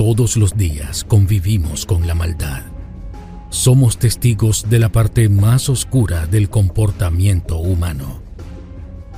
Todos los días convivimos con la maldad. Somos testigos de la parte más oscura del comportamiento humano.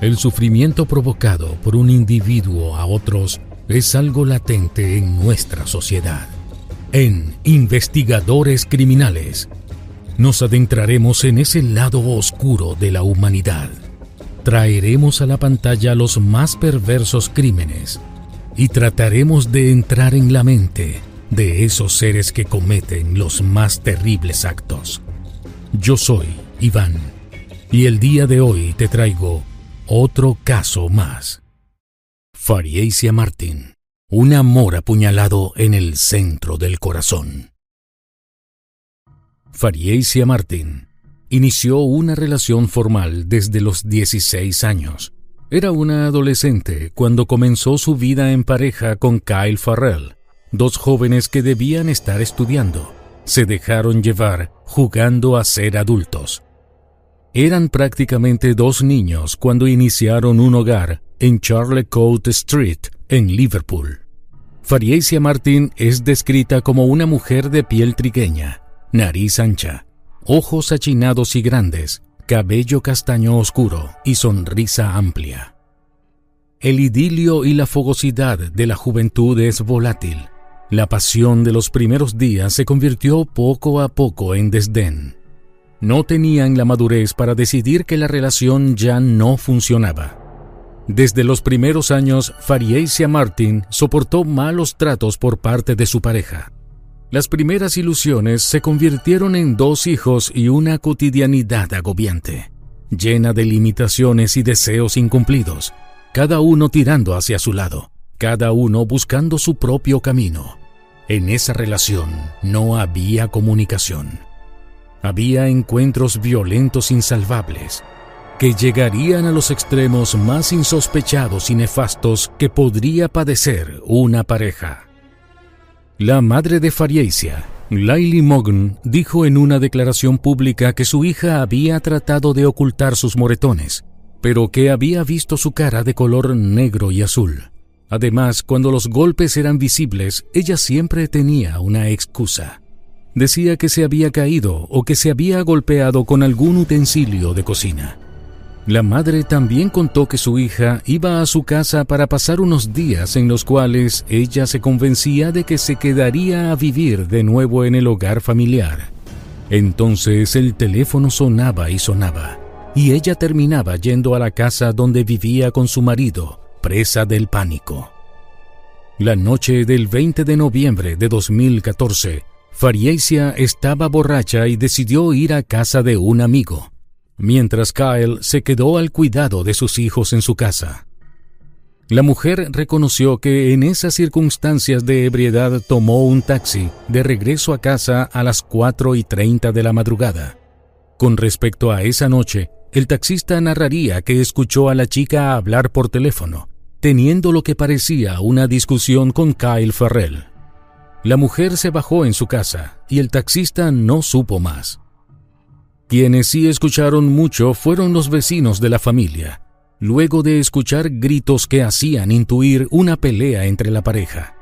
El sufrimiento provocado por un individuo a otros es algo latente en nuestra sociedad. En Investigadores Criminales, nos adentraremos en ese lado oscuro de la humanidad. Traeremos a la pantalla los más perversos crímenes y trataremos de entrar en la mente de esos seres que cometen los más terribles actos. Yo soy Iván y el día de hoy te traigo otro caso más. Fariesia Martín, un amor apuñalado en el centro del corazón. Fariesia Martín inició una relación formal desde los 16 años era una adolescente cuando comenzó su vida en pareja con Kyle Farrell, dos jóvenes que debían estar estudiando. Se dejaron llevar jugando a ser adultos. Eran prácticamente dos niños cuando iniciaron un hogar en Charlecote Street, en Liverpool. Fariesia Martin es descrita como una mujer de piel trigueña, nariz ancha, ojos achinados y grandes, cabello castaño oscuro y sonrisa amplia. El idilio y la fogosidad de la juventud es volátil. La pasión de los primeros días se convirtió poco a poco en desdén. No tenían la madurez para decidir que la relación ya no funcionaba. Desde los primeros años, Fariesia Martin soportó malos tratos por parte de su pareja. Las primeras ilusiones se convirtieron en dos hijos y una cotidianidad agobiante, llena de limitaciones y deseos incumplidos, cada uno tirando hacia su lado, cada uno buscando su propio camino. En esa relación no había comunicación. Había encuentros violentos insalvables que llegarían a los extremos más insospechados y nefastos que podría padecer una pareja. La madre de Fariesia, Laili Mogn, dijo en una declaración pública que su hija había tratado de ocultar sus moretones, pero que había visto su cara de color negro y azul. Además, cuando los golpes eran visibles, ella siempre tenía una excusa. Decía que se había caído o que se había golpeado con algún utensilio de cocina. La madre también contó que su hija iba a su casa para pasar unos días en los cuales ella se convencía de que se quedaría a vivir de nuevo en el hogar familiar. Entonces el teléfono sonaba y sonaba, y ella terminaba yendo a la casa donde vivía con su marido, presa del pánico. La noche del 20 de noviembre de 2014, Fariesia estaba borracha y decidió ir a casa de un amigo mientras Kyle se quedó al cuidado de sus hijos en su casa. La mujer reconoció que en esas circunstancias de ebriedad tomó un taxi de regreso a casa a las 4 y 30 de la madrugada. Con respecto a esa noche, el taxista narraría que escuchó a la chica hablar por teléfono teniendo lo que parecía una discusión con Kyle Farrell. La mujer se bajó en su casa y el taxista no supo más. Quienes sí escucharon mucho fueron los vecinos de la familia, luego de escuchar gritos que hacían intuir una pelea entre la pareja.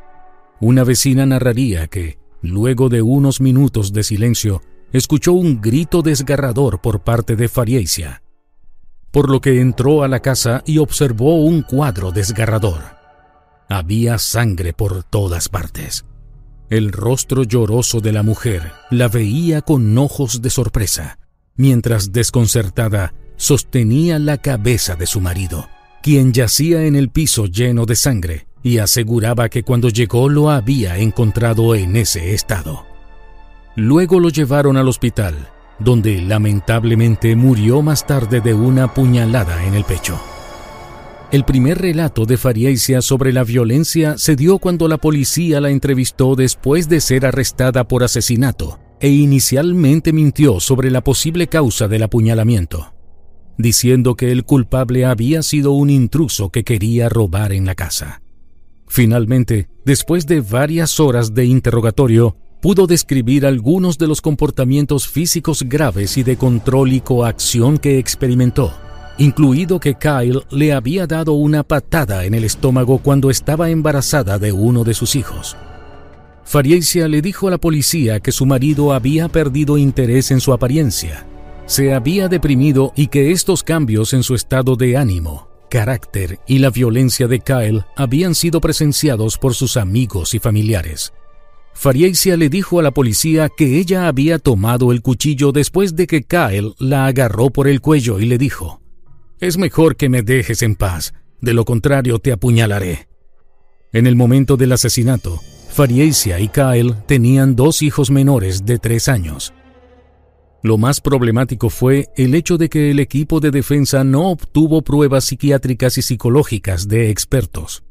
Una vecina narraría que, luego de unos minutos de silencio, escuchó un grito desgarrador por parte de Fariesia, por lo que entró a la casa y observó un cuadro desgarrador. Había sangre por todas partes. El rostro lloroso de la mujer la veía con ojos de sorpresa, mientras desconcertada sostenía la cabeza de su marido, quien yacía en el piso lleno de sangre y aseguraba que cuando llegó lo había encontrado en ese estado. Luego lo llevaron al hospital, donde lamentablemente murió más tarde de una puñalada en el pecho. El primer relato de Fariesia sobre la violencia se dio cuando la policía la entrevistó después de ser arrestada por asesinato e inicialmente mintió sobre la posible causa del apuñalamiento diciendo que el culpable había sido un intruso que quería robar en la casa. Finalmente, después de varias horas de interrogatorio, pudo describir algunos de los comportamientos físicos graves y de control y coacción que experimentó, incluido que Kyle le había dado una patada en el estómago cuando estaba embarazada de uno de sus hijos. Fariesia le dijo a la policía que su marido había perdido interés en su apariencia se había deprimido y que estos cambios en su estado de ánimo, carácter y la violencia de Kyle habían sido presenciados por sus amigos y familiares. Fariesia le dijo a la policía que ella había tomado el cuchillo después de que Kyle la agarró por el cuello y le dijo, Es mejor que me dejes en paz, de lo contrario te apuñalaré. En el momento del asesinato, Fariesia y Kyle tenían dos hijos menores de tres años. Lo más problemático fue el hecho de que el equipo de defensa no obtuvo pruebas psiquiátricas y psicológicas de expertos.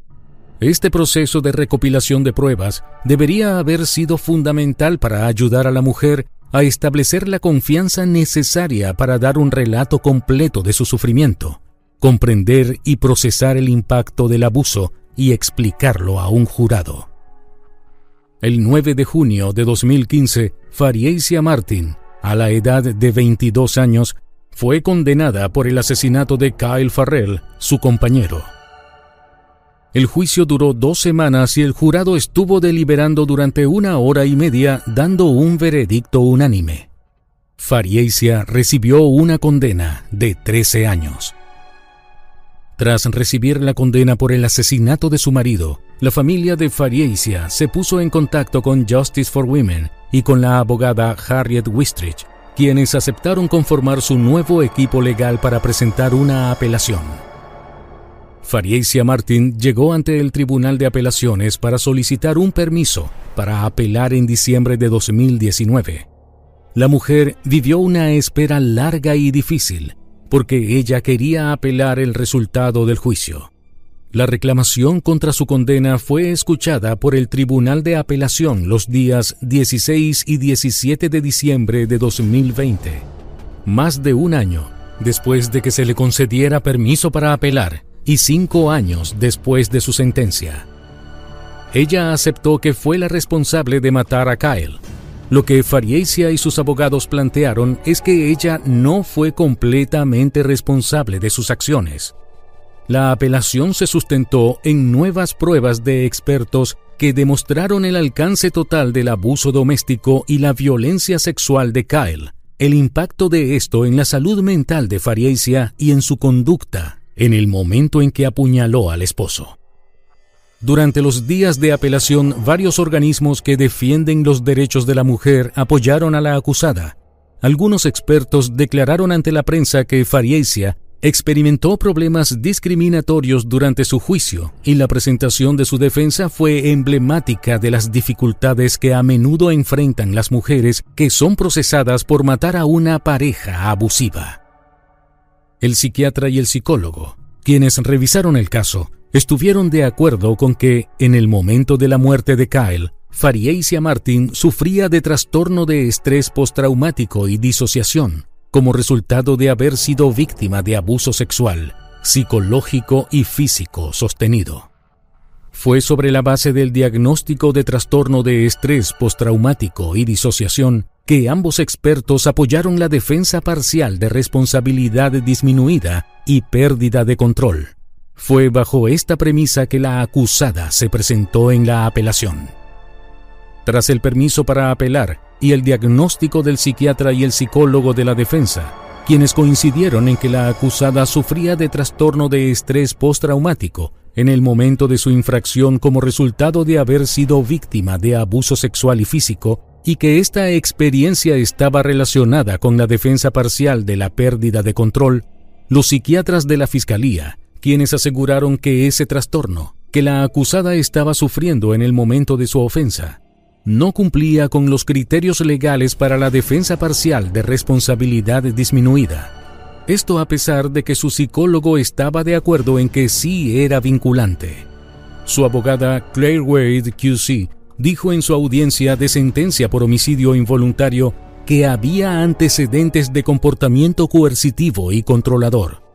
Este proceso de recopilación de pruebas debería haber sido fundamental para ayudar a la mujer a establecer la confianza necesaria para dar un relato completo de su sufrimiento, comprender y procesar el impacto del abuso y explicarlo a un jurado. El 9 de junio de 2015, Fariesia Martin a la edad de 22 años, fue condenada por el asesinato de Kyle Farrell, su compañero. El juicio duró dos semanas y el jurado estuvo deliberando durante una hora y media dando un veredicto unánime. Fariesia recibió una condena de 13 años. Tras recibir la condena por el asesinato de su marido, la familia de Fariesia se puso en contacto con Justice for Women y con la abogada Harriet Wistrich, quienes aceptaron conformar su nuevo equipo legal para presentar una apelación. Fariesia Martin llegó ante el Tribunal de Apelaciones para solicitar un permiso para apelar en diciembre de 2019. La mujer vivió una espera larga y difícil, porque ella quería apelar el resultado del juicio. La reclamación contra su condena fue escuchada por el Tribunal de Apelación los días 16 y 17 de diciembre de 2020, más de un año después de que se le concediera permiso para apelar y cinco años después de su sentencia. Ella aceptó que fue la responsable de matar a Kyle, lo que Fariesia y sus abogados plantearon es que ella no fue completamente responsable de sus acciones. La apelación se sustentó en nuevas pruebas de expertos que demostraron el alcance total del abuso doméstico y la violencia sexual de Kyle, el impacto de esto en la salud mental de Fariesia y en su conducta en el momento en que apuñaló al esposo. Durante los días de apelación, varios organismos que defienden los derechos de la mujer apoyaron a la acusada. Algunos expertos declararon ante la prensa que Fariesia experimentó problemas discriminatorios durante su juicio y la presentación de su defensa fue emblemática de las dificultades que a menudo enfrentan las mujeres que son procesadas por matar a una pareja abusiva. El psiquiatra y el psicólogo, quienes revisaron el caso, estuvieron de acuerdo con que, en el momento de la muerte de Kyle, Fariesia Martin sufría de trastorno de estrés postraumático y disociación, como resultado de haber sido víctima de abuso sexual, psicológico y físico sostenido. Fue sobre la base del diagnóstico de trastorno de estrés postraumático y disociación que ambos expertos apoyaron la defensa parcial de responsabilidad disminuida y pérdida de control. Fue bajo esta premisa que la acusada se presentó en la apelación. Tras el permiso para apelar y el diagnóstico del psiquiatra y el psicólogo de la defensa, quienes coincidieron en que la acusada sufría de trastorno de estrés postraumático en el momento de su infracción como resultado de haber sido víctima de abuso sexual y físico y que esta experiencia estaba relacionada con la defensa parcial de la pérdida de control, los psiquiatras de la Fiscalía, quienes aseguraron que ese trastorno que la acusada estaba sufriendo en el momento de su ofensa no cumplía con los criterios legales para la defensa parcial de responsabilidad disminuida esto a pesar de que su psicólogo estaba de acuerdo en que sí era vinculante. Su abogada Claire Wade QC dijo en su audiencia de sentencia por homicidio involuntario que había antecedentes de comportamiento coercitivo y controlador.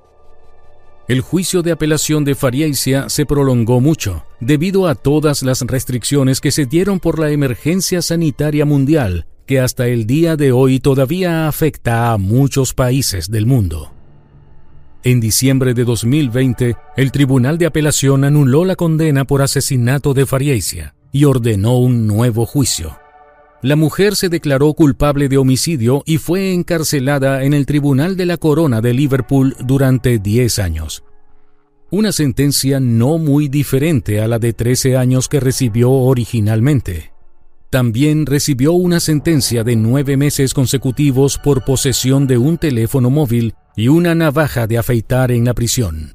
El juicio de apelación de Fariaisia se prolongó mucho debido a todas las restricciones que se dieron por la emergencia sanitaria mundial que hasta el día de hoy todavía afecta a muchos países del mundo. En diciembre de 2020, el Tribunal de Apelación anuló la condena por asesinato de Fariesia y ordenó un nuevo juicio. La mujer se declaró culpable de homicidio y fue encarcelada en el Tribunal de la Corona de Liverpool durante 10 años. Una sentencia no muy diferente a la de 13 años que recibió originalmente. También recibió una sentencia de nueve meses consecutivos por posesión de un teléfono móvil y una navaja de afeitar en la prisión.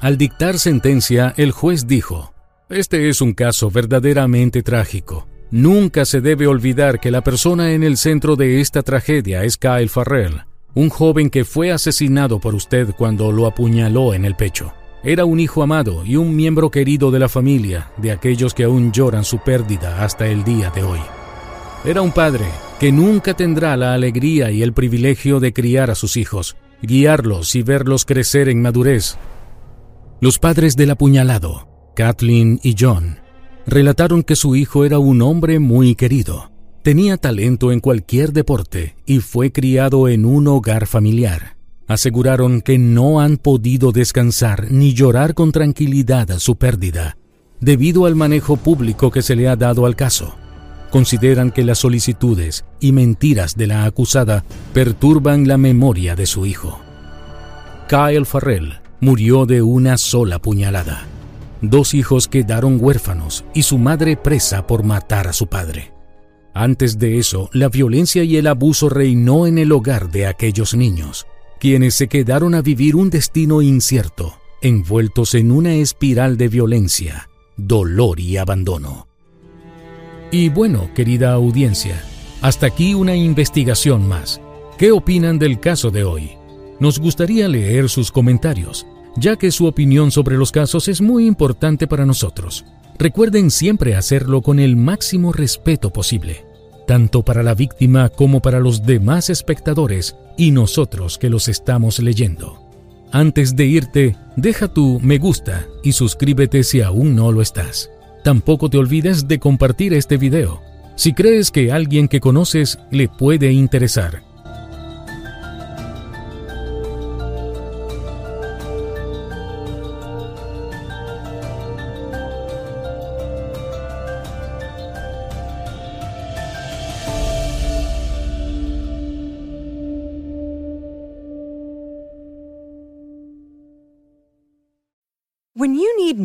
Al dictar sentencia, el juez dijo, Este es un caso verdaderamente trágico. Nunca se debe olvidar que la persona en el centro de esta tragedia es Kyle Farrell, un joven que fue asesinado por usted cuando lo apuñaló en el pecho. Era un hijo amado y un miembro querido de la familia, de aquellos que aún lloran su pérdida hasta el día de hoy. Era un padre que nunca tendrá la alegría y el privilegio de criar a sus hijos, guiarlos y verlos crecer en madurez. Los padres del apuñalado, Kathleen y John, relataron que su hijo era un hombre muy querido. Tenía talento en cualquier deporte y fue criado en un hogar familiar aseguraron que no han podido descansar ni llorar con tranquilidad su pérdida, debido al manejo público que se le ha dado al caso. Consideran que las solicitudes y mentiras de la acusada perturban la memoria de su hijo. Kyle Farrell murió de una sola puñalada. Dos hijos quedaron huérfanos y su madre presa por matar a su padre. Antes de eso, la violencia y el abuso reinó en el hogar de aquellos niños quienes se quedaron a vivir un destino incierto, envueltos en una espiral de violencia, dolor y abandono. Y bueno, querida audiencia, hasta aquí una investigación más. ¿Qué opinan del caso de hoy? Nos gustaría leer sus comentarios, ya que su opinión sobre los casos es muy importante para nosotros. Recuerden siempre hacerlo con el máximo respeto posible tanto para la víctima como para los demás espectadores y nosotros que los estamos leyendo. Antes de irte, deja tu me gusta y suscríbete si aún no lo estás. Tampoco te olvides de compartir este video si crees que alguien que conoces le puede interesar.